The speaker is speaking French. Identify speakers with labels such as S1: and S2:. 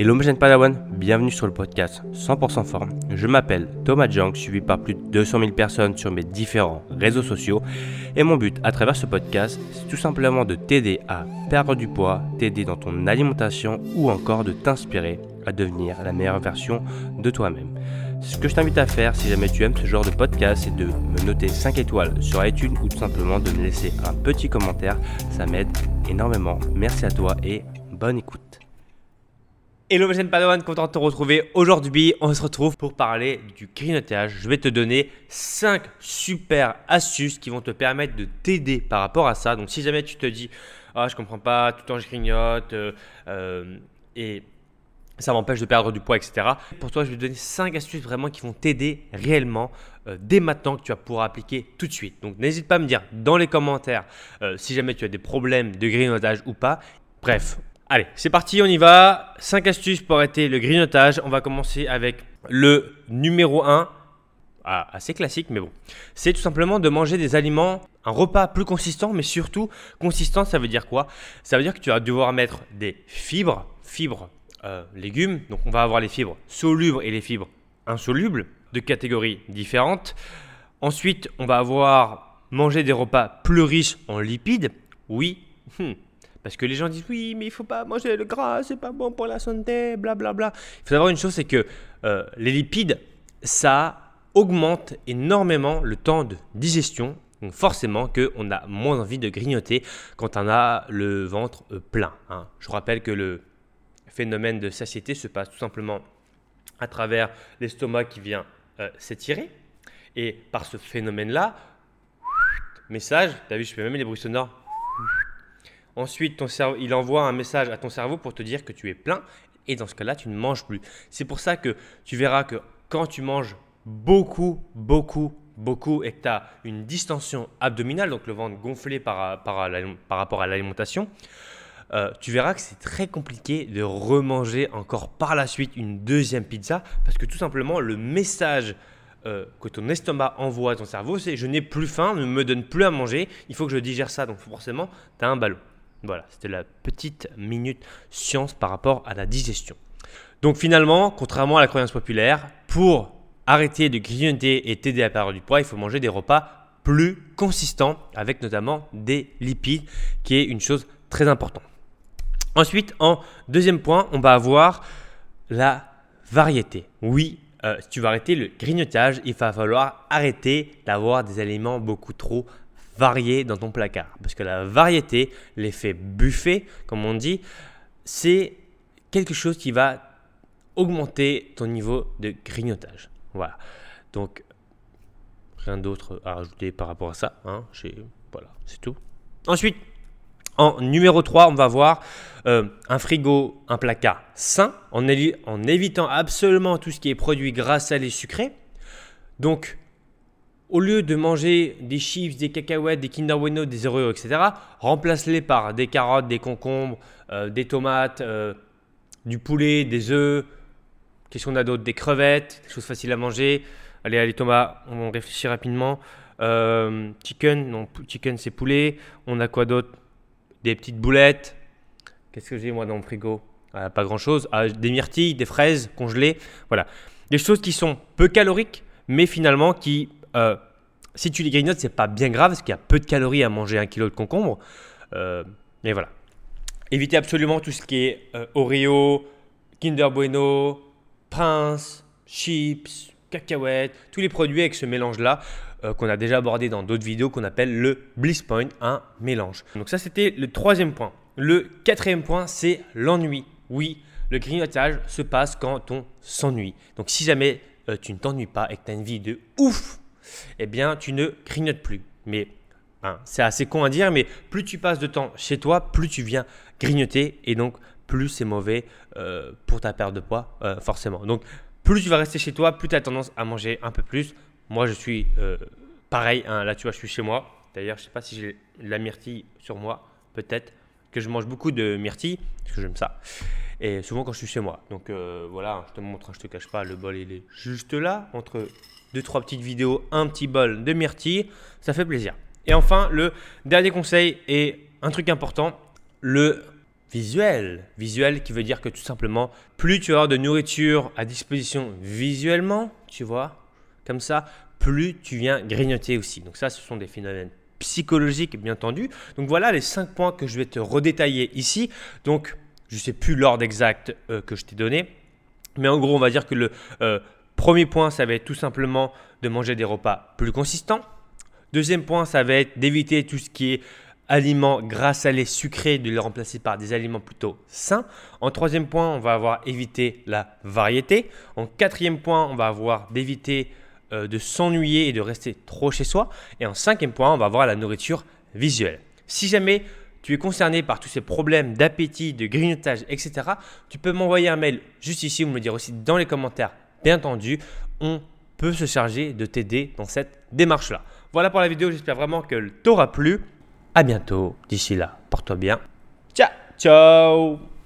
S1: Hello mes Padawan, bienvenue sur le podcast 100% forme. Je m'appelle Thomas Jang, suivi par plus de 200 000 personnes sur mes différents réseaux sociaux. Et mon but à travers ce podcast, c'est tout simplement de t'aider à perdre du poids, t'aider dans ton alimentation ou encore de t'inspirer à devenir la meilleure version de toi-même. Ce que je t'invite à faire si jamais tu aimes ce genre de podcast, c'est de me noter 5 étoiles sur iTunes ou tout simplement de me laisser un petit commentaire. Ça m'aide énormément. Merci à toi et bonne écoute. Hello mes jeunes Padawan, content de te retrouver. Aujourd'hui, on se retrouve pour parler du grignotage. Je vais te donner 5 super astuces qui vont te permettre de t'aider par rapport à ça. Donc si jamais tu te dis, ah je comprends pas, tout le temps je grignote euh, euh, et ça m'empêche de perdre du poids, etc. Pour toi, je vais te donner 5 astuces vraiment qui vont t'aider réellement euh, dès maintenant que tu vas pouvoir appliquer tout de suite. Donc n'hésite pas à me dire dans les commentaires si jamais tu as des problèmes de grignotage ou pas. Bref, Allez, c'est parti, on y va. 5 astuces pour arrêter le grignotage. On va commencer avec le numéro 1. Ah, assez classique, mais bon. C'est tout simplement de manger des aliments, un repas plus consistant, mais surtout consistant, ça veut dire quoi? Ça veut dire que tu vas devoir mettre des fibres, fibres, euh, légumes. Donc on va avoir les fibres solubles et les fibres insolubles, de catégories différentes. Ensuite, on va avoir manger des repas plus riches en lipides. Oui, hmm. Parce que les gens disent oui, mais il faut pas manger le gras, c'est pas bon pour la santé, blablabla. Bla, bla. Il faut savoir une chose, c'est que euh, les lipides, ça augmente énormément le temps de digestion. Donc forcément qu'on a moins envie de grignoter quand on a le ventre euh, plein. Hein. Je rappelle que le phénomène de satiété se passe tout simplement à travers l'estomac qui vient euh, s'étirer. Et par ce phénomène-là, message, tu as vu, je fais même les bruits sonores Ensuite, ton cerveau, il envoie un message à ton cerveau pour te dire que tu es plein. Et dans ce cas-là, tu ne manges plus. C'est pour ça que tu verras que quand tu manges beaucoup, beaucoup, beaucoup et que tu as une distension abdominale, donc le ventre gonflé par, par, par rapport à l'alimentation, euh, tu verras que c'est très compliqué de remanger encore par la suite une deuxième pizza parce que tout simplement le message euh, que ton estomac envoie à ton cerveau, c'est je n'ai plus faim, ne me donne plus à manger, il faut que je digère ça. Donc forcément, tu as un ballon. Voilà, c'était la petite minute science par rapport à la digestion. Donc finalement, contrairement à la croyance populaire, pour arrêter de grignoter et t'aider à perdre du poids, il faut manger des repas plus consistants avec notamment des lipides, qui est une chose très importante. Ensuite, en deuxième point, on va avoir la variété. Oui, euh, si tu veux arrêter le grignotage, il va falloir arrêter d'avoir des aliments beaucoup trop varié dans ton placard. Parce que la variété, l'effet buffet, comme on dit, c'est quelque chose qui va augmenter ton niveau de grignotage. Voilà. Donc, rien d'autre à rajouter par rapport à ça. Hein. Voilà, c'est tout. Ensuite, en numéro 3, on va voir euh, un frigo, un placard sain, en, en évitant absolument tout ce qui est produit gras, salé, sucré. Donc, au lieu de manger des chips, des cacahuètes, des Kinder Bueno, des Oreos, etc., remplace-les par des carottes, des concombres, euh, des tomates, euh, du poulet, des œufs. Qu'est-ce qu'on a d'autre? Des crevettes, des choses faciles à manger. Allez, allez Thomas, on réfléchit rapidement. Euh, chicken, non, chicken c'est poulet. On a quoi d'autre? Des petites boulettes. Qu'est-ce que j'ai moi dans mon frigo? Ah, Pas grand-chose. Ah, des myrtilles, des fraises congelées. Voilà. Des choses qui sont peu caloriques, mais finalement qui euh, si tu les grignotes, c'est pas bien grave parce qu'il y a peu de calories à manger un kilo de concombre. Euh, mais voilà. Évitez absolument tout ce qui est euh, Oreo, Kinder Bueno, Prince, chips, cacahuètes, tous les produits avec ce mélange-là qu'on a déjà abordé dans d'autres vidéos qu'on appelle le Bliss Point, un mélange. Donc ça, c'était le troisième point. Le quatrième point, c'est l'ennui. Oui, le grignotage se passe quand on s'ennuie. Donc si jamais tu ne t'ennuies pas et que tu as une vie de ouf, eh bien, tu ne grignotes plus. Mais hein, c'est assez con à dire, mais plus tu passes de temps chez toi, plus tu viens grignoter et donc plus c'est mauvais euh, pour ta perte de poids, euh, forcément. Donc, plus tu vas rester chez toi, plus tu as tendance à manger un peu plus. Moi, je suis euh, pareil. Hein, là, tu vois, je suis chez moi. D'ailleurs, je sais pas si j'ai la myrtille sur moi. Peut-être que je mange beaucoup de myrtille, parce que j'aime ça. Et souvent quand je suis chez moi. Donc voilà, je te montre, je te cache pas, le bol il est juste là, entre deux, trois petites vidéos, un petit bol de myrtille, ça fait plaisir. Et enfin, le dernier conseil est un truc important, le visuel. Visuel qui veut dire que tout simplement, plus tu as de nourriture à disposition visuellement, tu vois, comme ça, plus tu viens grignoter aussi. Donc ça, ce sont des phénomènes psychologiques, bien entendu. Donc voilà les cinq points que je vais te redétailler ici. Donc, je ne sais plus l'ordre exact euh, que je t'ai donné. Mais en gros, on va dire que le euh, premier point, ça va être tout simplement de manger des repas plus consistants. Deuxième point, ça va être d'éviter tout ce qui est aliments gras, salés, sucrés, de les remplacer par des aliments plutôt sains. En troisième point, on va avoir évité la variété. En quatrième point, on va avoir d'éviter euh, de s'ennuyer et de rester trop chez soi. Et en cinquième point, on va avoir la nourriture visuelle. Si jamais tu es concerné par tous ces problèmes d'appétit, de grignotage, etc., tu peux m'envoyer un mail juste ici ou me le dire aussi dans les commentaires. Bien entendu, on peut se charger de t'aider dans cette démarche-là. Voilà pour la vidéo, j'espère vraiment qu'elle t'aura plu. À bientôt, d'ici là, porte-toi bien. Ciao, ciao